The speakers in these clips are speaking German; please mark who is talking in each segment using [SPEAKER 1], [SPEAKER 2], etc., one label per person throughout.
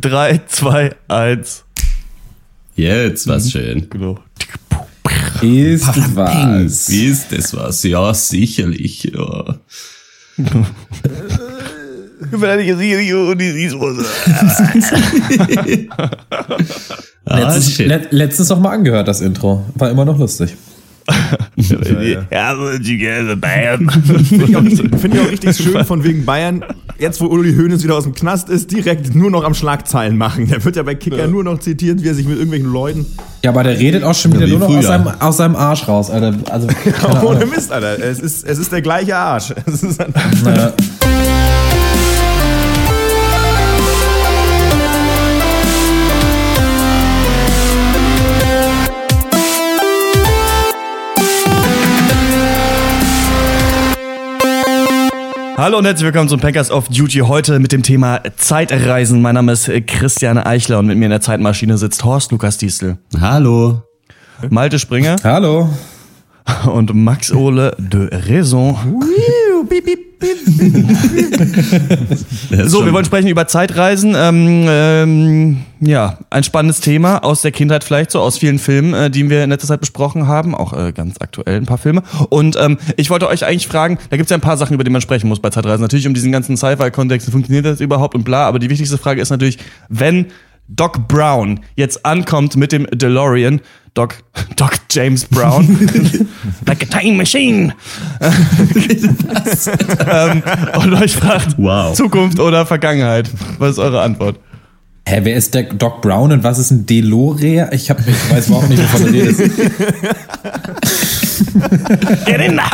[SPEAKER 1] 3, 2, 1.
[SPEAKER 2] Jetzt was schön.
[SPEAKER 1] Genau.
[SPEAKER 3] Ist was.
[SPEAKER 2] Ist das was? Ja, sicherlich. Ja. Ah,
[SPEAKER 3] Letztens,
[SPEAKER 2] shit.
[SPEAKER 3] let, letztens noch mal angehört, das Intro. War immer noch lustig.
[SPEAKER 1] Ja, you get a band.
[SPEAKER 4] Finde ich, auch richtig- find ich auch richtig schön von wegen Bayern. Jetzt, wo Uli Hoeneß wieder aus dem Knast ist, direkt nur noch am Schlagzeilen machen. Der wird ja bei Kicker nur noch zitiert, wie er sich mit irgendwelchen Leuten.
[SPEAKER 3] Ja, aber der redet auch schon wieder
[SPEAKER 2] wie
[SPEAKER 3] nur noch aus seinem, aus seinem Arsch raus, Alter. Also,
[SPEAKER 4] Ohne. Mist, Alter. Es ist, es ist der gleiche Arsch. Es ist
[SPEAKER 1] Hallo und herzlich willkommen zum Packers of Duty. Heute mit dem Thema Zeitreisen. Mein Name ist Christian Eichler und mit mir in der Zeitmaschine sitzt Horst Lukas Diesel,
[SPEAKER 2] Hallo.
[SPEAKER 1] Malte Springer
[SPEAKER 3] Hallo.
[SPEAKER 1] und Max Ole de Raison.
[SPEAKER 2] Der ist
[SPEAKER 1] So,
[SPEAKER 2] schon-
[SPEAKER 1] wir wollen sprechen über Zeitreisen. Ähm, ähm, ja, ein spannendes Thema aus der Kindheit vielleicht, so aus vielen Filmen, äh, die wir in letzter Zeit besprochen haben. Auch äh, ganz aktuell ein paar Filme. Und ähm, ich wollte euch eigentlich fragen, da gibt es ja ein paar Sachen, über die man sprechen muss bei Zeitreisen. Natürlich um diesen ganzen Sci-Fi-Kontext, funktioniert das überhaupt und bla. Aber die wichtigste Frage ist natürlich, wenn Doc Brown jetzt ankommt mit dem DeLorean, Doc, Doc James Brown, like a time machine, ähm, und euch fragt,
[SPEAKER 2] Wow.
[SPEAKER 1] Zukunft oder Vergangenheit? Was ist eure Antwort?
[SPEAKER 3] Hä, wer ist der Doc Brown und was ist ein DeLorean? Ich, hab, ich weiß überhaupt nicht, wovon du redest.
[SPEAKER 1] In da!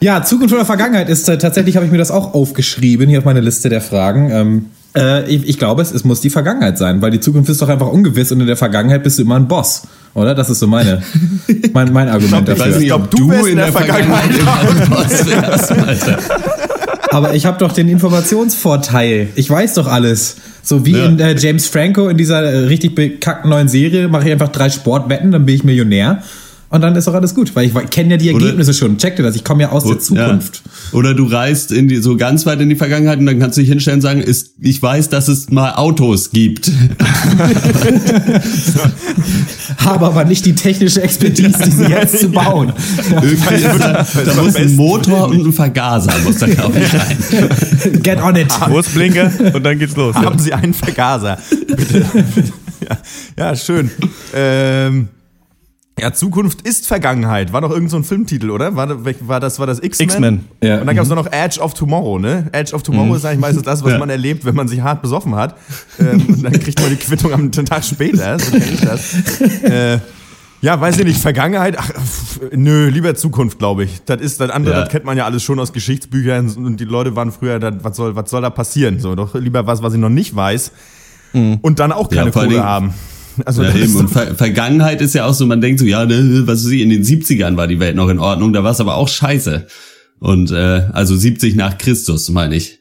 [SPEAKER 3] Ja, Zukunft oder Vergangenheit ist äh, tatsächlich, habe ich mir das auch aufgeschrieben hier auf meine Liste der Fragen. Ähm, äh, ich, ich glaube, es, es muss die Vergangenheit sein, weil die Zukunft ist doch einfach ungewiss und in der Vergangenheit bist du immer ein Boss, oder? Das ist so meine, mein, mein Argument
[SPEAKER 2] Ich weiß
[SPEAKER 3] dafür.
[SPEAKER 2] nicht,
[SPEAKER 4] glaub,
[SPEAKER 2] ob
[SPEAKER 4] du
[SPEAKER 2] du
[SPEAKER 4] wärst
[SPEAKER 2] in der Vergangenheit immer ein Boss wärst, Alter.
[SPEAKER 3] Aber ich habe doch den Informationsvorteil. Ich weiß doch alles. So wie
[SPEAKER 2] Ja.
[SPEAKER 3] in äh, James Franco in dieser äh, richtig bekackten neuen Serie mache ich einfach drei Sportwetten, dann bin ich Millionär. Und dann ist doch alles gut, weil ich kenne ja die
[SPEAKER 2] Oder-
[SPEAKER 3] Ergebnisse schon. Check dir das, ich komme ja aus der Zukunft.
[SPEAKER 2] Ja. Oder du reist in die, so ganz weit in die Vergangenheit und dann kannst du dich hinstellen und sagen, ist, ich weiß, dass es mal Autos gibt.
[SPEAKER 3] Habe aber nicht die technische Expertise, diese jetzt zu bauen.
[SPEAKER 2] Irgendwie ist da, da muss ein Motor und ein Vergaser, muss da glaube ich rein.
[SPEAKER 3] Get on it.
[SPEAKER 1] Wo ist Blinker? Und dann geht's los.
[SPEAKER 4] haben Sie einen Vergaser? Bitte. ja, ja, schön. Ähm, ja, Zukunft ist Vergangenheit. War doch irgend so ein Filmtitel, oder? War, war das, war das X-Men?
[SPEAKER 1] X-Men.
[SPEAKER 3] Ja.
[SPEAKER 4] Und dann gab es noch Edge of Tomorrow, ne? Edge of Tomorrow ist eigentlich meistens das, was
[SPEAKER 2] Ja.
[SPEAKER 4] man erlebt, wenn man sich hart besoffen hat. Ähm, und dann kriegt man die Quittung am Tag später. So kenn ich das. Äh, ja, weiß ich nicht, Vergangenheit, ach, pff, nö, lieber Zukunft, glaube ich. Das ist das andere,
[SPEAKER 2] Ja.
[SPEAKER 4] das kennt man ja alles schon aus Geschichtsbüchern und die Leute waren früher, das, was soll, was soll da passieren? So, doch lieber was, was ich noch nicht weiß und dann auch
[SPEAKER 2] Ja,
[SPEAKER 4] keine
[SPEAKER 2] allen
[SPEAKER 4] Kohle haben. Also
[SPEAKER 2] Ja, eben. Und Ver Vergangenheit ist ja auch so, man denkt so, ja, ne, was weiß ich, in den 70ern war die Welt noch in Ordnung, da war es aber auch scheiße. Und äh, also 70 nach Christus, meine ich.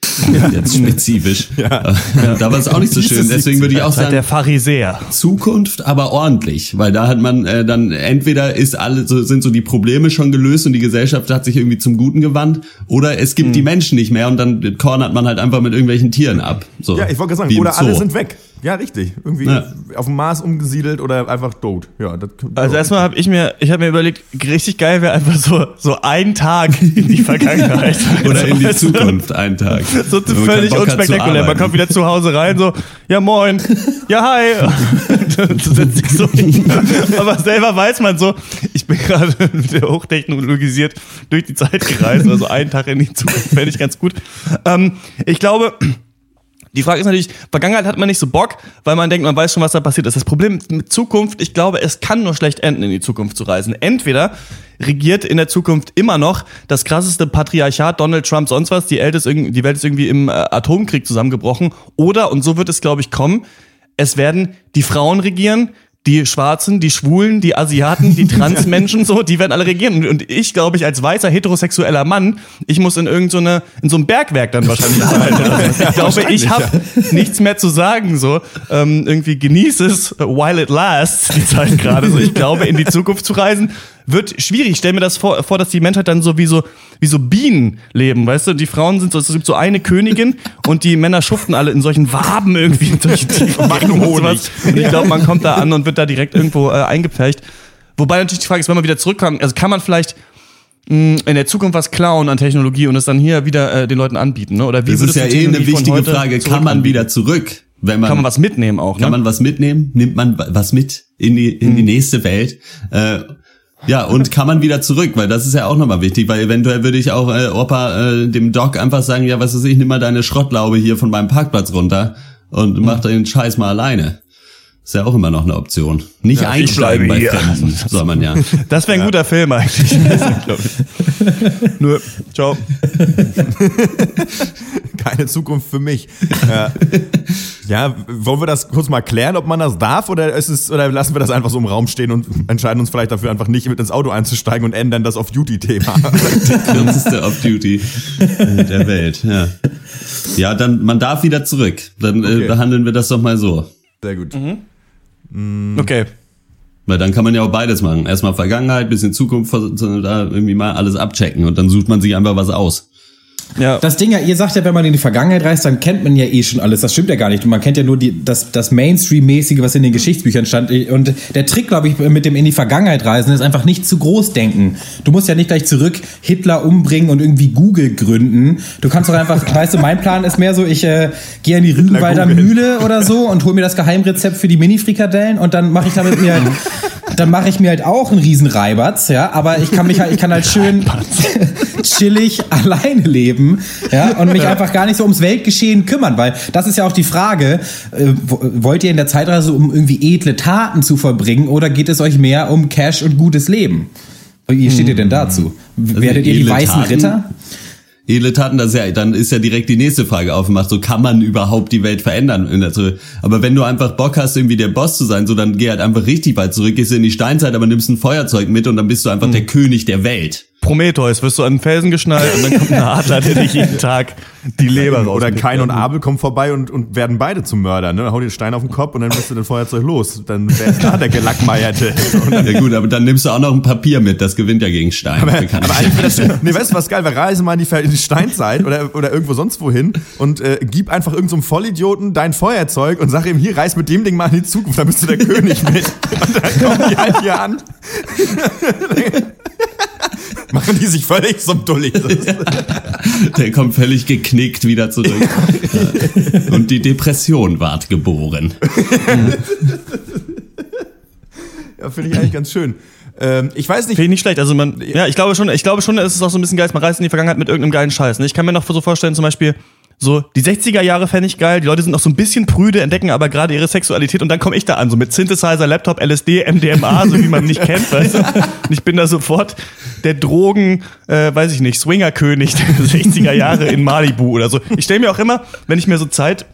[SPEAKER 2] Jetzt spezifisch.
[SPEAKER 4] Ja.
[SPEAKER 2] Da war es auch nicht so schön.
[SPEAKER 4] es
[SPEAKER 2] Deswegen würde ich auch sagen,
[SPEAKER 1] der Pharisäer.
[SPEAKER 2] Zukunft, aber ordentlich, weil da hat man äh, dann entweder ist alle so sind so die Probleme schon gelöst und die Gesellschaft hat sich irgendwie zum Guten gewandt, oder es
[SPEAKER 4] Hm.
[SPEAKER 2] gibt die Menschen nicht mehr und dann cornert man halt einfach mit irgendwelchen Tieren ab. So,
[SPEAKER 4] Ja, ich wollte sagen, oder alle sind weg. Ja, richtig. Irgendwie
[SPEAKER 2] Ja.
[SPEAKER 4] auf dem Mars umgesiedelt oder einfach tot. Ja, das,
[SPEAKER 1] Also erstmal habe ich mir, ich habe mir überlegt, richtig geil wäre einfach so so ein Tag in die Vergangenheit
[SPEAKER 2] oder in die? Zukunft einen Tag.
[SPEAKER 1] So völlig unspektakulär. Man kommt wieder zu Hause rein, so, ja moin, ja hi. So. Aber selber weiß man so, ich bin gerade hochtechnologisiert durch die Zeit gereist, also einen Tag in die Zukunft, fände ich ganz gut. Ähm, ich glaube, die Frage ist natürlich, Vergangenheit hat man nicht so Bock, weil man denkt, man weiß schon, was da passiert ist. Das Problem mit Zukunft, ich glaube, es kann nur schlecht enden, in die Zukunft zu reisen. Entweder regiert in der Zukunft immer noch das krasseste Patriarchat, Donald Trump, sonst was, die, Welt ist irgendwie, im äh, Atomkrieg zusammengebrochen. Oder, und so wird es, glaube ich, kommen, es werden die Frauen regieren, die Schwarzen, die Schwulen, die Asiaten, die Transmenschen, so, die werden alle regieren. Und- ich glaube, ich als weißer heterosexueller Mann, ich muss in irgend so eine, in so einem Bergwerk dann wahrscheinlich arbeiten. oder so. Ich glaube, ich habe nichts mehr zu sagen, so. Ähm, irgendwie genieße es, while it lasts, die Zeit gerade. So, ich glaube, in die Zukunft zu reisen, wird schwierig. Ich stell mir das vor, vor, dass die Menschheit dann so wie so, wie so Bienen leben, weißt du? Die Frauen sind so, es gibt so eine Königin und die Männer schuften alle in solchen Waben irgendwie
[SPEAKER 4] Machen
[SPEAKER 1] Gängen und
[SPEAKER 4] Honig.
[SPEAKER 1] Und ich glaube, man kommt da an und wird da direkt irgendwo äh, eingepfercht. Wobei natürlich die Frage ist, wenn man wieder zurückkommt, also kann man vielleicht mh, in der Zukunft was klauen an Technologie und es dann hier wieder äh, den Leuten anbieten, ne? Oder wie
[SPEAKER 2] Das ist ja eh eine wichtige Frage. Kann man wieder zurück? Wenn man,
[SPEAKER 1] Kann man was mitnehmen auch,
[SPEAKER 2] kann
[SPEAKER 1] ne?
[SPEAKER 2] man was mitnehmen? Nimmt man was mit in die, in
[SPEAKER 1] Hm.
[SPEAKER 2] die nächste Welt? Äh, ja, und kann man wieder zurück, weil das ist ja auch nochmal wichtig, weil eventuell würde ich auch äh, Opa äh, dem Doc einfach sagen, ja, was weiß ich, nimm mal deine Schrottlaube hier von meinem Parkplatz runter und mach den Scheiß mal alleine. Ist ja auch immer noch eine Option. Nicht
[SPEAKER 1] Ja,
[SPEAKER 2] einsteigen bei
[SPEAKER 1] hier.
[SPEAKER 2] Fremden, soll man ja.
[SPEAKER 1] Das wäre ein guter Film eigentlich. Nur, ciao.
[SPEAKER 4] Keine Zukunft für mich. Ja. ja, wollen wir das kurz mal klären, ob man das darf oder ist es oder lassen wir das einfach so im Raum stehen und entscheiden uns vielleicht dafür einfach nicht mit ins Auto einzusteigen und ändern das auf Duty-Thema.
[SPEAKER 2] kürzeste Off-Duty der Welt. Ja. ja, dann man darf wieder zurück. Dann äh,
[SPEAKER 4] Okay.
[SPEAKER 2] behandeln wir das doch mal so.
[SPEAKER 4] Sehr gut.
[SPEAKER 1] Okay.
[SPEAKER 2] Weil dann kann man ja auch beides machen. Erstmal Vergangenheit, bisschen Zukunft, da irgendwie mal alles abchecken und dann sucht man sich einfach was aus.
[SPEAKER 1] Ja.
[SPEAKER 3] Das Ding ja, ihr sagt ja, wenn man in die Vergangenheit reist, dann kennt man ja eh schon alles. Das stimmt ja gar nicht. Man kennt ja nur die, das, das Mainstream-mäßige, was in den Geschichtsbüchern stand. Und der Trick, glaube ich, mit dem in die Vergangenheit reisen, ist einfach nicht zu groß denken. Du musst ja nicht gleich zurück Hitler umbringen und irgendwie Google gründen. Du kannst doch einfach, weißt du, mein Plan ist mehr so, ich äh, gehe in die Rügenwalder. Mühle oder so und hol mir das Geheimrezept für die Mini-Frikadellen und dann mache ich damit mir halt, dann mache ich mir halt auch einen riesen Reibatz, ja, aber ich kann mich halt, ich kann halt schön chillig alleine leben, ja, und mich einfach gar nicht so ums Weltgeschehen kümmern, weil das ist ja auch die Frage, äh, wo- wollt ihr in der Zeitreise, um irgendwie edle Taten zu vollbringen oder geht es euch mehr um Cash und gutes Leben? Wie steht ihr denn dazu? Werdet ihr die weißen
[SPEAKER 2] Taten?
[SPEAKER 3] Ritter?
[SPEAKER 2] Edle Taten, das ist ja, dann ist ja direkt die nächste Frage aufgemacht. So kann man überhaupt die Welt verändern? Also, aber wenn du einfach Bock hast, irgendwie der Boss zu sein, so dann geh halt einfach richtig weit zurück, gehst in die Steinzeit, aber nimmst ein Feuerzeug mit und dann bist du einfach der König der Welt.
[SPEAKER 1] Prometheus, wirst du an den Felsen geschnallt und dann kommt ein Adler, der dich jeden Tag die Leber raus.
[SPEAKER 4] Oder Kain und Abel kommen vorbei und, und werden beide zum Mörder. Ne? Hau den Stein auf den Kopf und dann bist du den Feuerzeug los. Dann wer ist da der Gelackmeierte. Und dann,
[SPEAKER 2] Ja gut, aber dann nimmst du auch noch ein Papier mit, das gewinnt ja gegen Stein.
[SPEAKER 4] aber, aber eigentlich das, nee, weißt du was geil? Wir reisen mal in die, in die Steinzeit oder, oder irgendwo sonst wohin und äh, gib einfach irgendeinem so Vollidioten dein Feuerzeug und sag ihm, hier, reis mit dem Ding mal in die Zukunft, dann bist du der König mit. Und dann kommen die halt hier an. Machen die sich völlig zum Dulli.
[SPEAKER 2] Der kommt völlig geknickt wieder zurück. Und die Depression ward geboren.
[SPEAKER 4] Ja, finde ich eigentlich ganz schön. Ähm, ich weiß nicht,
[SPEAKER 1] Finde ich nicht schlecht. Also man, ja, ich glaube schon, ich glaube schon, es ist auch so ein bisschen geil, man reist in die Vergangenheit mit irgendeinem geilen Scheiß. Ne? Ich kann mir noch so vorstellen, zum Beispiel, so, die 60er Jahre fände ich geil, die Leute sind noch so ein bisschen prüde, entdecken aber gerade ihre Sexualität und dann komme ich da an, so mit Synthesizer, Laptop, LSD, MDMA, so wie man nicht kennt, weißt du? Und ich bin da sofort der Drogen, äh, weiß ich nicht, Swingerkönig der 60er Jahre in Malibu oder so. Ich stelle mir auch immer, wenn ich mir so Zeit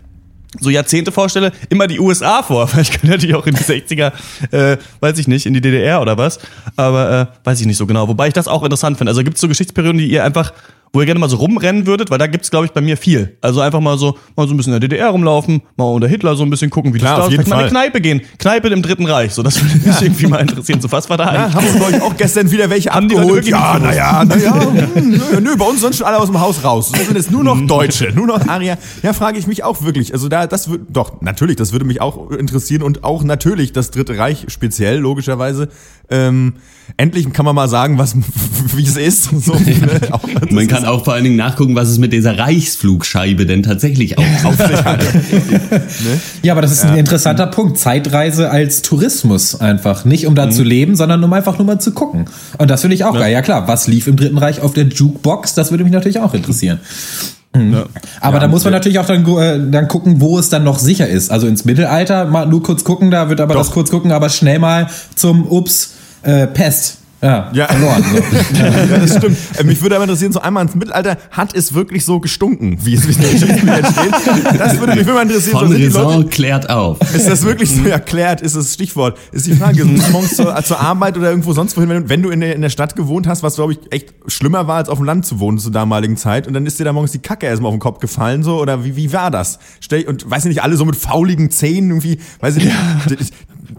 [SPEAKER 1] so Jahrzehnte vorstelle, immer die USA vor. Weil ich könnte natürlich auch in die 60er, äh, weiß ich nicht, in die DDR oder was. Aber äh, weiß ich nicht so genau. Wobei ich das auch interessant finde. Also gibt es so Geschichtsperioden, die ihr einfach, wo ihr gerne mal so rumrennen würdet, weil da gibt's glaube ich, bei mir viel. Also einfach mal so, mal so ein bisschen in der DDR rumlaufen, mal unter Hitler so ein bisschen gucken, wie
[SPEAKER 4] Klar,
[SPEAKER 1] das da ist. Vielleicht mal in eine. Kneipe gehen. Kneipe im Dritten Reich. So, das würde mich irgendwie mal interessieren. So, was war da
[SPEAKER 4] Ja,
[SPEAKER 1] eigentlich?
[SPEAKER 4] haben uns glaube ich auch gestern wieder welche
[SPEAKER 1] Haben
[SPEAKER 4] abgeholt. Ja, naja, naja. Nö, nö, bei uns sind schon alle aus dem Haus raus. Es sind jetzt nur noch Deutsche, nur noch Arier. Ja, frage ich mich auch wirklich. Also da, das wird, doch, natürlich, das würde mich auch interessieren und auch natürlich das Dritte Reich speziell, logischerweise. Ähm, endlich kann man mal sagen, was, wie es ist. So, ne? das
[SPEAKER 2] Man
[SPEAKER 4] ist-
[SPEAKER 2] kann auch vor allen Dingen nachgucken, was es mit dieser Reichsflugscheibe denn tatsächlich auch
[SPEAKER 4] auf sich hat.
[SPEAKER 3] Ja, aber das ist ein interessanter Punkt. Zeitreise als Tourismus einfach. Nicht um da zu leben, sondern um einfach nur mal zu gucken. Und das finde ich auch geil. Ja klar, was lief im Dritten Reich auf der Jukebox? Das würde mich natürlich auch interessieren. Mhm. Aber da muss man natürlich auch dann, äh, dann gucken, wo es dann noch sicher ist. Also ins Mittelalter, mal nur kurz gucken, da wird aber das kurz gucken, aber schnell mal zum Ups, äh, Pest. Ja,
[SPEAKER 4] Ja.
[SPEAKER 3] verloren. So.
[SPEAKER 4] Ja, das stimmt. Äh, Mich würde aber interessieren, so einmal ins Mittelalter, hat es wirklich so gestunken, wie es in den Geschichtsbüchern steht? Das würde mich immer interessieren.
[SPEAKER 2] von
[SPEAKER 4] so, die Leute-
[SPEAKER 2] Raison klärt auf.
[SPEAKER 4] Ist das wirklich so erklärt? Ist das Stichwort? Ist die Frage, du morgens zur, zur Arbeit oder irgendwo sonst wohin, wenn, wenn du in der, in der Stadt gewohnt hast, was glaube ich echt schlimmer war, als auf dem Land zu wohnen zur damaligen Zeit, und dann ist dir da morgens die Kacke erstmal auf den Kopf gefallen, so, oder wie, wie war das? Stell, und weiß ich nicht, alle so mit fauligen Zähnen irgendwie, weiß ich nicht,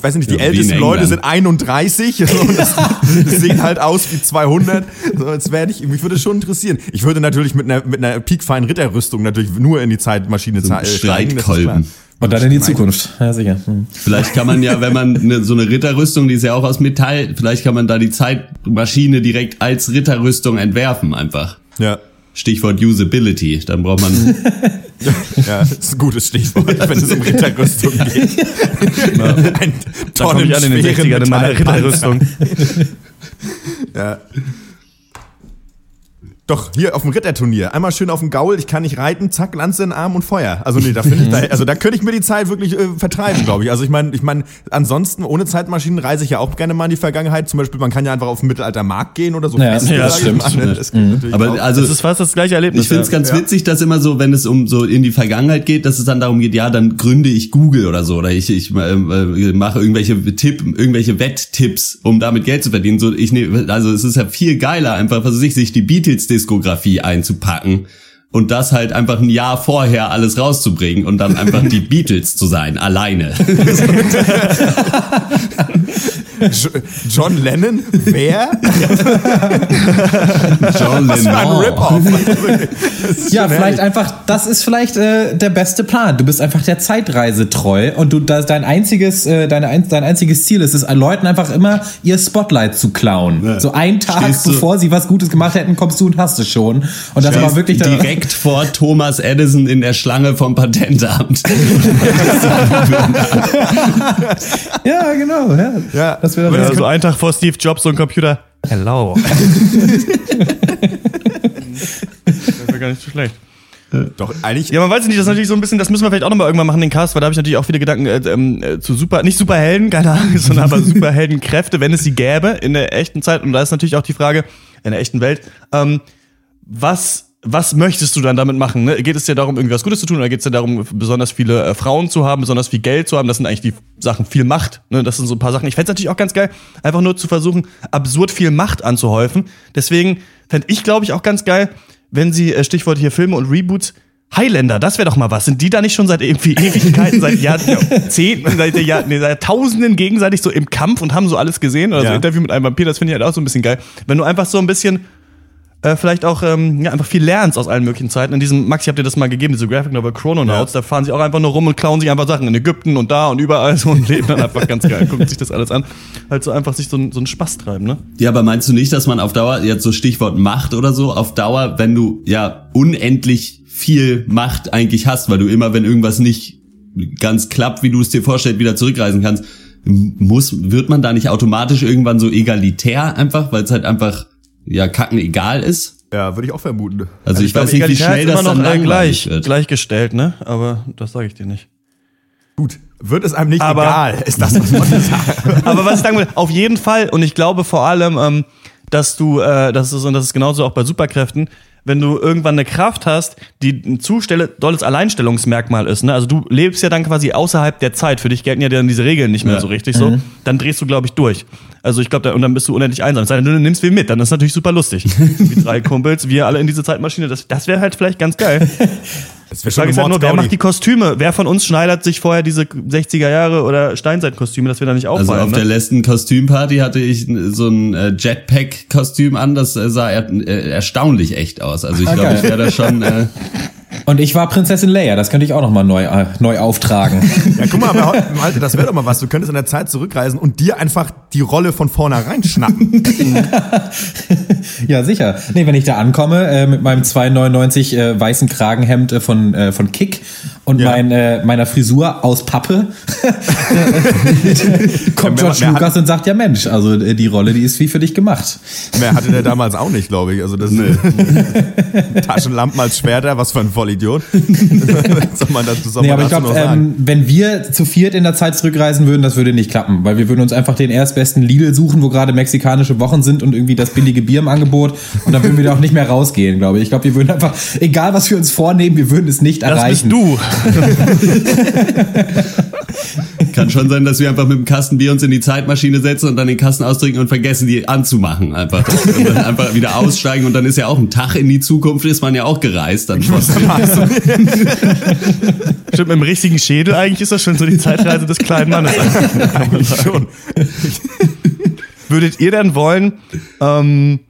[SPEAKER 4] weiß nicht, die
[SPEAKER 2] Ja,
[SPEAKER 4] ältesten Leute sind 31 so, und das, das sehen halt aus wie 200. So, jetzt werde ich, mich würde schon interessieren. Ich würde natürlich mit einer, mit einer piekfeinen Ritterrüstung natürlich nur in die Zeitmaschine
[SPEAKER 2] So ein
[SPEAKER 4] äh, steigen.
[SPEAKER 3] Und dann in die Zukunft. Ja, sicher. Hm.
[SPEAKER 2] Vielleicht kann man ja, wenn man eine, so eine Ritterrüstung, die ist ja auch aus Metall, vielleicht kann man da die Zeitmaschine direkt als Ritterrüstung entwerfen einfach.
[SPEAKER 4] Ja.
[SPEAKER 2] Stichwort Usability. Dann braucht man
[SPEAKER 4] Ja, das ist ein gutes Stichwort, wenn es um Ritterrüstung geht. Ein
[SPEAKER 1] Da komme ich an in den 60ern in meiner. Ritterrüstung.
[SPEAKER 4] Ja. Doch, hier auf dem Ritterturnier. Einmal schön auf dem Gaul, ich kann nicht reiten, zack, Lanze in den Arm und Feuer. Also nee, da finde ich, da, also da könnte ich mir die Zeit wirklich äh, vertreiben, glaube ich. Also ich meine, ich meine, ansonsten ohne Zeitmaschinen reise ich ja auch gerne mal in die Vergangenheit. Zum Beispiel, man kann ja einfach auf den Mittelaltermarkt gehen oder so.
[SPEAKER 3] Ja,
[SPEAKER 4] Feste,
[SPEAKER 3] ja,
[SPEAKER 4] ich
[SPEAKER 3] stimmt.
[SPEAKER 4] mal, ne? Das natürlich
[SPEAKER 2] aber
[SPEAKER 4] auch.
[SPEAKER 2] also
[SPEAKER 1] Das ist fast das gleiche Erlebnis.
[SPEAKER 2] Ich finde es
[SPEAKER 1] ja.
[SPEAKER 2] ganz witzig, dass immer so, wenn es um so in die Vergangenheit geht, dass es dann darum geht, ja, dann gründe ich Google oder so oder ich ich äh, äh, mache irgendwelche Tipp, irgendwelche Wetttipps, um damit Geld zu verdienen. So ich ne, also es ist ja viel geiler einfach, was weiß ich, sich die Beatles Diskografie einzupacken und das halt einfach ein Jahr vorher alles rauszubringen und dann einfach die Beatles zu sein alleine.
[SPEAKER 4] Jo- John Lennon? Wer?
[SPEAKER 2] John
[SPEAKER 4] Was für ein
[SPEAKER 2] Lennon.
[SPEAKER 4] Rip-Off. Das ist
[SPEAKER 3] Ja, vielleicht einfach, das ist vielleicht äh, der beste Plan. Du bist einfach der Zeitreise treu und du das, dein einziges, äh, deine, ein- dein einziges Ziel ist es, Leuten einfach immer ihr Spotlight zu klauen.
[SPEAKER 2] Ja.
[SPEAKER 3] So einen Tag
[SPEAKER 2] Stehst
[SPEAKER 3] bevor sie was Gutes gemacht hätten, kommst du und hast es schon. Und das war wirklich dann,
[SPEAKER 2] direkt vor Thomas Edison in der Schlange vom Patentamt.
[SPEAKER 3] Ja, genau. Ja,
[SPEAKER 4] Ja.
[SPEAKER 3] das
[SPEAKER 4] Aber
[SPEAKER 3] dann
[SPEAKER 4] das
[SPEAKER 1] Also einen Tag vor Steve Jobs so ein Computer. Hello. das wäre gar nicht so schlecht.
[SPEAKER 4] Doch, eigentlich.
[SPEAKER 1] Ja, man weiß nicht, das ist natürlich so ein bisschen, das müssen wir vielleicht auch nochmal irgendwann machen, den Cast, weil da habe ich natürlich auch viele Gedanken äh, ähm, äh, zu super, nicht Superhelden, keine Ahnung, sondern aber Superheldenkräfte, wenn es sie gäbe in der echten Zeit. Und da ist natürlich auch die Frage, in der echten Welt, ähm, was, was möchtest du dann damit machen? Ne? Geht es dir darum, irgendwie was Gutes zu tun oder geht es dir darum, besonders viele äh, Frauen zu haben, besonders viel Geld zu haben? Das sind eigentlich die Sachen, viel Macht. Ne? Das sind so ein paar Sachen. Ich fände es natürlich auch ganz geil, einfach nur zu versuchen, absurd viel Macht anzuhäufen. Deswegen fände ich, glaube ich, auch ganz geil, wenn sie, äh, Stichwort hier Filme und Reboots, Highlander, das wäre doch mal was. Sind die da nicht schon seit irgendwie Ewigkeiten, seit Jahrzehnten, seit, Jahr, nee, seit Tausenden gegenseitig so im Kampf und haben so alles gesehen? Oder so
[SPEAKER 4] Ja.
[SPEAKER 1] ein Interview mit einem Vampir, das finde ich halt auch so ein bisschen geil. Wenn du einfach so ein bisschen äh, vielleicht auch ähm, ja, einfach viel lernst aus allen möglichen Zeiten. In diesem, Max, ich hab dir das mal gegeben, diese Graphic Novel Chrononauts, da fahren sie auch einfach nur rum und klauen sich einfach Sachen in Ägypten und da und überall so und leben dann einfach ganz geil, gucken sich das alles an. Halt so einfach sich so, ein- so einen Spaß treiben, ne?
[SPEAKER 2] Ja, aber meinst du nicht, dass man auf Dauer, jetzt so Stichwort Macht oder so, auf Dauer, wenn du ja unendlich viel Macht eigentlich hast, weil du immer, wenn irgendwas nicht ganz klappt, wie du es dir vorstellst, wieder zurückreisen kannst, muss, wird man da nicht automatisch irgendwann so egalitär einfach, weil es halt einfach, ja, kacken egal ist?
[SPEAKER 4] Ja, würde ich auch vermuten.
[SPEAKER 2] Also, ich,
[SPEAKER 1] glaub,
[SPEAKER 2] weiß nicht, wie schnell
[SPEAKER 1] ist
[SPEAKER 2] das
[SPEAKER 1] immer
[SPEAKER 2] dann
[SPEAKER 1] noch äh, gleich,
[SPEAKER 2] wird.
[SPEAKER 1] gleichgestellt, ne? Aber das sage ich dir nicht.
[SPEAKER 4] Gut. Wird es einem nicht
[SPEAKER 1] Aber-
[SPEAKER 4] egal, ist das, was man sagt.
[SPEAKER 1] Aber was ich sagen will, auf jeden Fall, und ich glaube vor allem, ähm, dass du, äh, das ist, und das ist genauso auch bei Superkräften, wenn du irgendwann eine Kraft hast, die ein zu stelle- dolles Alleinstellungsmerkmal ist, ne? Also du lebst ja dann quasi außerhalb der Zeit. Für dich gelten ja dann diese Regeln nicht mehr
[SPEAKER 2] Ja.
[SPEAKER 1] so richtig so. Dann drehst du, glaube ich, durch. Also ich glaube, da, und dann bist du unendlich einsam. Es sei denn, du nimmst wen mit, dann ist natürlich super lustig. Wie drei Kumpels, wir alle in diese Zeitmaschine, das, das wäre halt vielleicht ganz geil.
[SPEAKER 4] Das wäre
[SPEAKER 1] Die Frage ist halt nur, wer macht die Kostüme? Wer von uns schneidert sich vorher diese 60er Jahre oder Steinzeitkostüme, dass wir da nicht
[SPEAKER 2] Also
[SPEAKER 1] auffallen?
[SPEAKER 2] auf
[SPEAKER 1] ne?
[SPEAKER 2] der letzten Kostümparty hatte ich so ein äh, Jetpack-Kostüm an, das äh, sah er, äh, erstaunlich echt aus. Also ich
[SPEAKER 3] Ah,
[SPEAKER 2] glaube, ich wäre da schon... Äh,
[SPEAKER 3] Und ich war Prinzessin Leia, das könnte ich auch noch mal neu, äh, neu auftragen.
[SPEAKER 4] Ja, guck mal, aber Malte, das wäre doch mal was. Du könntest in der Zeit zurückreisen und dir einfach die Rolle von vornherein schnappen.
[SPEAKER 3] ja, sicher. Nee, wenn ich da ankomme äh, mit meinem 2,99 äh, weißen Kragenhemd äh, von, äh, von Kick und
[SPEAKER 4] Ja.
[SPEAKER 3] mein, äh, meiner Frisur aus Pappe, kommt
[SPEAKER 4] Ja,
[SPEAKER 3] George
[SPEAKER 4] wer hat-
[SPEAKER 3] Lucas und sagt, ja Mensch, also äh, die Rolle, die ist wie für dich gemacht.
[SPEAKER 4] Mehr hatte der damals auch nicht, glaube ich. Also das Taschenlampen als Schwerter, was für ein Vollidiot. soll man das, soll
[SPEAKER 3] Nee, aber ich glaube,
[SPEAKER 4] noch sagen?
[SPEAKER 3] ähm, wenn wir zu viert in der Zeit zurückreisen würden, das würde nicht klappen, weil wir würden uns einfach den erstbesten Lidl suchen, wo gerade mexikanische Wochen sind und irgendwie das billige Bier im Angebot und dann würden wir da auch nicht mehr rausgehen, glaube ich. Ich glaube, wir würden einfach, egal was wir uns vornehmen, wir würden es nicht
[SPEAKER 1] Das
[SPEAKER 3] erreichen.
[SPEAKER 1] bist du.
[SPEAKER 2] Kann schon sein, dass wir einfach mit dem Kasten Bier uns in die Zeitmaschine setzen und dann den Kasten ausdrücken und vergessen, die anzumachen. Einfach, und dann einfach wieder aussteigen und dann ist ja auch ein Tag in die Zukunft, ist man ja auch gereist. Dann
[SPEAKER 1] Stimmt, mit dem richtigen Schädel eigentlich ist das schon so die Zeitreise des kleinen Mannes.
[SPEAKER 4] Eigentlich schon.
[SPEAKER 1] Würdet ihr dann wollen, ähm,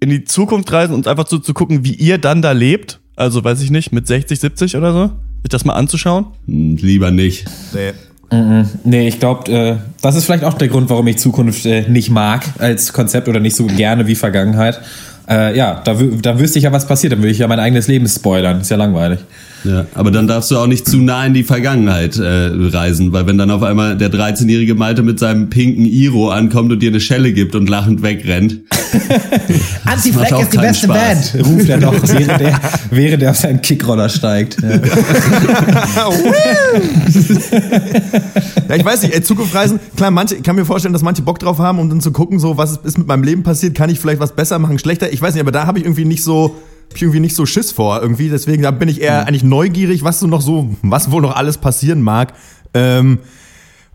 [SPEAKER 1] in die Zukunft reisen und einfach so zu gucken, wie ihr dann da lebt? Also, weiß ich nicht, mit 60, 70 oder so? Sich das mal anzuschauen?
[SPEAKER 2] Hm, lieber nicht.
[SPEAKER 4] Nee.
[SPEAKER 3] Nee, ich glaube, äh, das ist vielleicht auch der Grund, warum ich Zukunft äh, nicht mag als Konzept oder nicht so gerne wie Vergangenheit. Äh, ja, da, wü- da wüsste ich ja, was passiert. Dann würde ich ja mein eigenes Leben spoilern. Ist ja langweilig.
[SPEAKER 2] Ja, aber dann darfst du auch nicht zu nah in die Vergangenheit äh, reisen, weil wenn dann auf einmal der 13-jährige Malte mit seinem pinken Iro ankommt und dir eine Schelle gibt und lachend wegrennt.
[SPEAKER 3] Anti-Fleck ist die beste
[SPEAKER 2] Spaß.
[SPEAKER 3] Band, ruft er noch, während er, während er auf seinen Kickroller steigt. Ja.
[SPEAKER 4] Ja, ich weiß nicht, ey, Zukunftsreisen, klar, manche, ich kann mir vorstellen, dass manche Bock drauf haben, um dann zu gucken, so, was ist mit meinem Leben passiert, kann ich vielleicht was besser machen, schlechter, ich weiß nicht, aber da habe ich irgendwie nicht so, irgendwie nicht so Schiss vor, irgendwie, deswegen, da bin ich eher eigentlich neugierig, was so noch so, was wohl noch alles passieren mag, ähm,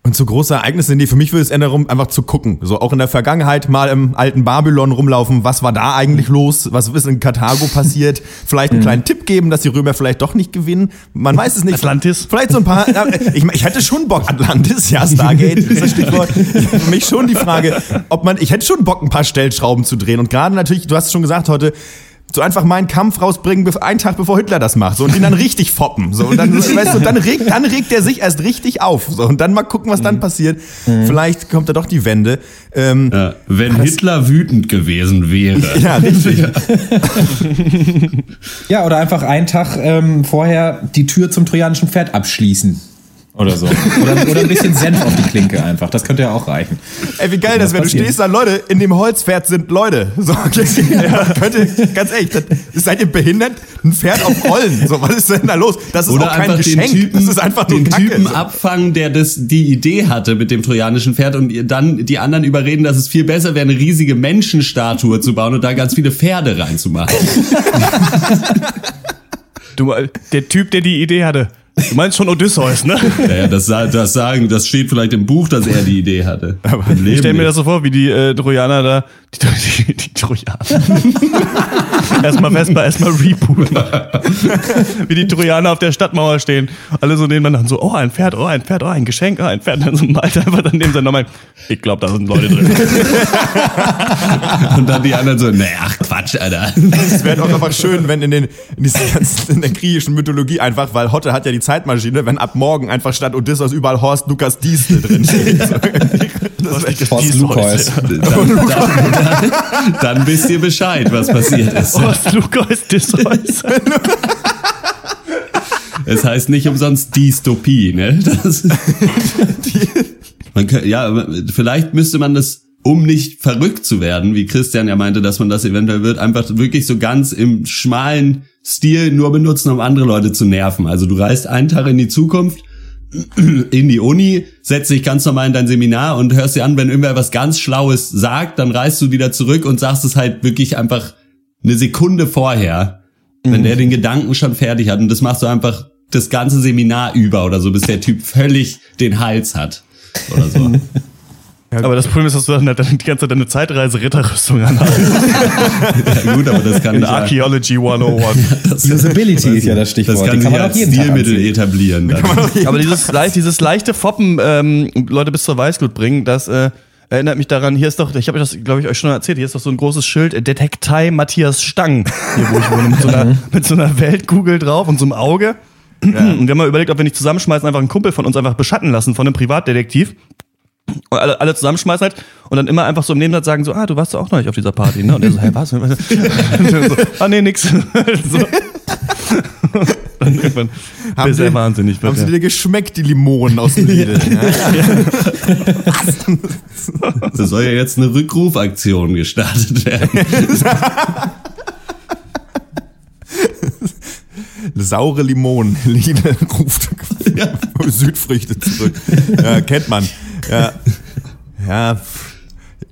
[SPEAKER 4] und so große Ereignisse, nee, für mich würde es eher darum, einfach zu gucken. So auch in der Vergangenheit mal im alten Babylon rumlaufen. Was war da eigentlich los? Was ist in Karthago passiert? Vielleicht einen kleinen Tipp geben, dass die Römer vielleicht doch nicht gewinnen. Man weiß es nicht.
[SPEAKER 1] Atlantis?
[SPEAKER 4] Vielleicht so ein paar. Ich, ich hätte schon Bock, Atlantis, ja, Stargate ist das Stichwort. Für mich schon die Frage, ob man, ich hätte schon Bock, ein paar Stellschrauben zu drehen. Und gerade natürlich, du hast es schon gesagt heute, so einfach mal einen Kampf rausbringen, einen Tag bevor Hitler das macht, so und ihn dann richtig foppen, so und dann, weißt du, dann regt, dann regt er sich erst richtig auf, so und dann mal gucken, was dann passiert. Vielleicht kommt da doch die Wende. Ähm,
[SPEAKER 2] Ja, wenn Hitler wütend gewesen wäre.
[SPEAKER 4] ja, richtig.
[SPEAKER 3] ja, oder einfach einen Tag ähm, vorher die Tür zum trojanischen Pferd abschließen. Oder so. Oder, oder ein bisschen Senf auf die Klinke einfach. Das könnte ja auch reichen.
[SPEAKER 4] Ey, wie geil das, wenn du stehst da, Leute, in dem Holzpferd sind Leute. So, ja. könnte, ganz ehrlich, das, seid ihr behindert? Ein Pferd auf Rollen. So, was ist denn da los? Das ist
[SPEAKER 2] Oder
[SPEAKER 4] auch kein
[SPEAKER 2] einfach
[SPEAKER 4] Geschenk.
[SPEAKER 2] den Typen,
[SPEAKER 4] das ist einfach nur
[SPEAKER 2] den
[SPEAKER 4] Kacke.
[SPEAKER 2] Typen
[SPEAKER 4] So.
[SPEAKER 2] abfangen, der das, die Idee hatte mit dem trojanischen Pferd und ihr dann die anderen überreden, dass es viel besser wäre, eine riesige Menschenstatue zu bauen und da ganz viele Pferde reinzumachen.
[SPEAKER 1] Du, äh, der Typ, der die Idee hatte. Du meinst schon Odysseus, ne?
[SPEAKER 2] Naja, das, das sagen, das steht vielleicht im Buch, dass er die Idee hatte. Aber im
[SPEAKER 1] Ich stell mir das so vor, wie die äh, Trojaner da, die, die, die Trojaner. erstmal erstmal erstmal Reboot. wie die Trojaner auf der Stadtmauer stehen. Alle so nebeneinander so, oh, ein Pferd, oh, ein Pferd, oh, ein Geschenk, oh, ein Pferd. Dann so Malte einfach daneben sein nochmal. Ich glaube, da sind Leute drin.
[SPEAKER 2] Und dann die anderen so, naja, ach Quatsch, Alter.
[SPEAKER 4] Es wäre doch einfach schön, wenn in, den, in, dieser ganzen, in der griechischen Mythologie einfach, weil Hotte hat ja die Zeitmaschine, wenn ab morgen einfach statt Odysseus überall Horst Lukas Diesel drin steht. Das wär,
[SPEAKER 3] Horst Lukois.
[SPEAKER 2] Dann, dann, dann, dann wisst ihr Bescheid, was passiert ist.
[SPEAKER 1] Horst Lukas Odysseus.
[SPEAKER 2] Es heißt nicht umsonst Dystopie, ne? Das, man kann, ja, vielleicht müsste man das, um nicht verrückt zu werden, wie Christian ja meinte, dass man das eventuell wird, einfach wirklich so ganz im schmalen Stil nur benutzen, um andere Leute zu nerven. Also du reist einen Tag in die Zukunft, in die Uni, setzt dich ganz normal in dein Seminar und hörst dir an, wenn irgendwer was ganz Schlaues sagt, dann reist du wieder zurück und sagst es halt wirklich einfach eine Sekunde vorher, wenn der den Gedanken schon fertig hat und das machst du einfach das ganze Seminar über oder so, bis der Typ völlig den Hals hat oder so.
[SPEAKER 1] Aber das Problem ist, dass du dann halt die ganze Zeit deine Zeitreise-Ritterrüstung anhast.
[SPEAKER 2] ja, gut, aber das kann ja,
[SPEAKER 1] Archaeology 101.
[SPEAKER 3] Usability ist ja das Stichwort.
[SPEAKER 2] das kann sich
[SPEAKER 3] man
[SPEAKER 2] als
[SPEAKER 3] auch jeden Tag
[SPEAKER 2] Stilmittel etablieren.
[SPEAKER 1] Aber dieses, leicht, dieses leichte Foppen, ähm, Leute bis zur Weißglut bringen, das äh, erinnert mich daran, hier ist doch, ich habe euch das, glaube ich, euch schon erzählt, hier ist doch so ein großes Schild, äh, Detektei Matthias Stang, hier wo ich wohne, mit so einer, mit so einer Weltkugel drauf und so einem Auge. Und wir haben mal überlegt, ob wir nicht zusammenschmeißen, einfach einen Kumpel von uns einfach beschatten lassen von einem Privatdetektiv. Und alle, alle zusammenschmeißen halt und dann immer einfach so im Nebensatz sagen so, ah, du warst doch auch noch nicht auf dieser Party, ne? Und er so, hä, was? Und so, ah, nee, nix. so. dann irgendwann,
[SPEAKER 4] Haben
[SPEAKER 1] bis
[SPEAKER 4] sie-
[SPEAKER 1] wahnsinnig wird.
[SPEAKER 4] haben sie
[SPEAKER 1] ja.
[SPEAKER 4] dir geschmeckt, die Limonen aus dem Lidl? Ja.
[SPEAKER 2] Da soll ja jetzt eine Rückrufaktion gestartet werden.
[SPEAKER 4] Saure Limonen. Lidl ruft Südfrüchte zurück. Ja, kennt man. Ja. Ja.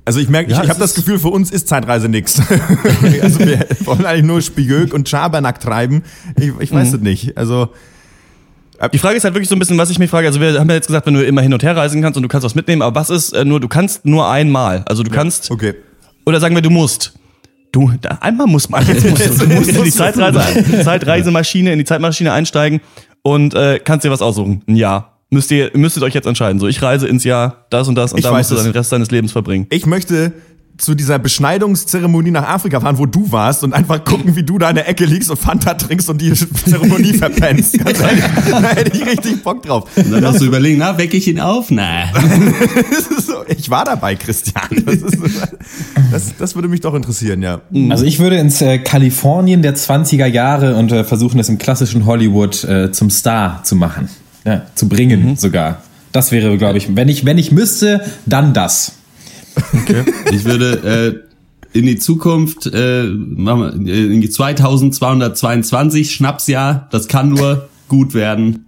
[SPEAKER 4] Also ich merke,
[SPEAKER 1] Ja,
[SPEAKER 4] ich, ich habe das Gefühl, für uns ist Zeitreise nix. also wir wollen eigentlich nur Spiegel und Schabernack treiben. Ich, ich weiß es nicht. Also
[SPEAKER 1] Die Frage ist halt wirklich so ein bisschen, was ich mich frage. Also wir haben ja jetzt gesagt, wenn du immer hin und her reisen kannst und du kannst was mitnehmen, aber was ist äh, nur, du kannst nur einmal. Also du kannst,
[SPEAKER 4] Okay.
[SPEAKER 1] oder sagen wir, du musst. Du, da, einmal muss man. Jetzt musst du, du musst in die Zeitreise, Zeitreisemaschine, in die Zeitmaschine einsteigen und äh, kannst dir was aussuchen. Ein Jahr. Müsst ihr, müsstet euch jetzt entscheiden. So, ich reise ins Jahr das und das und
[SPEAKER 4] Ich
[SPEAKER 1] da
[SPEAKER 4] weiß
[SPEAKER 1] musst du dann den Rest deines Lebens verbringen.
[SPEAKER 4] Ich möchte zu dieser Beschneidungszeremonie nach Afrika fahren, wo du warst und einfach gucken, wie du da in der Ecke liegst und Fanta trinkst und die Zeremonie verpennst. Ganz ehrlich, da hätte ich richtig Bock drauf.
[SPEAKER 2] Und dann hast du überlegen, na, wecke ich ihn auf? Na.
[SPEAKER 4] Das so, ich war dabei, Christian. Das, ist, das, das würde mich doch interessieren, ja.
[SPEAKER 3] Also ich würde ins äh, Kalifornien der 20er Jahre und äh, versuchen, es im klassischen Hollywood äh, zum Star zu machen. Ja, zu bringen sogar. Das wäre, glaube ich, wenn ich, wenn ich müsste, dann das.
[SPEAKER 2] Ich würde äh, in die Zukunft, äh, machen wir, äh, in die 2222 Schnapsjahr, das kann nur gut werden.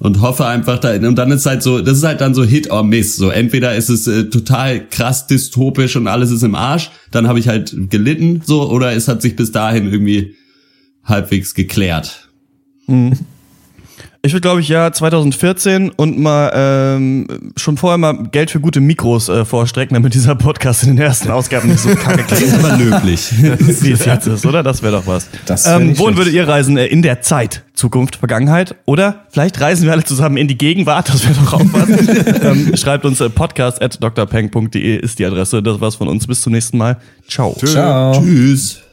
[SPEAKER 2] Und hoffe einfach da, und dann ist halt so, das ist halt dann so Hit or Miss. So entweder ist es äh, total krass dystopisch und alles ist im Arsch, dann habe ich halt gelitten, so, oder es hat sich bis dahin irgendwie halbwegs geklärt.
[SPEAKER 1] Ich würde, glaube ich, ja 2014 und mal ähm, schon vorher mal Geld für gute Mikros äh, vorstrecken, damit dieser Podcast in den ersten Ausgaben nicht so kacke
[SPEAKER 2] Das
[SPEAKER 1] klingt.
[SPEAKER 2] ist aber löblich.
[SPEAKER 1] wie es jetzt ist, oder? Das wäre doch was.
[SPEAKER 3] Das wär
[SPEAKER 1] ähm, wohin würdet ihr reisen? Äh, In der Zeit, Zukunft, Vergangenheit? Oder vielleicht reisen wir alle zusammen in die Gegenwart, das wäre doch auch was. ähm, schreibt uns äh, podcast at drpeng.de ist die Adresse. Das war's von uns. Bis zum nächsten Mal. Ciao.
[SPEAKER 3] Ciao.
[SPEAKER 2] Tschüss.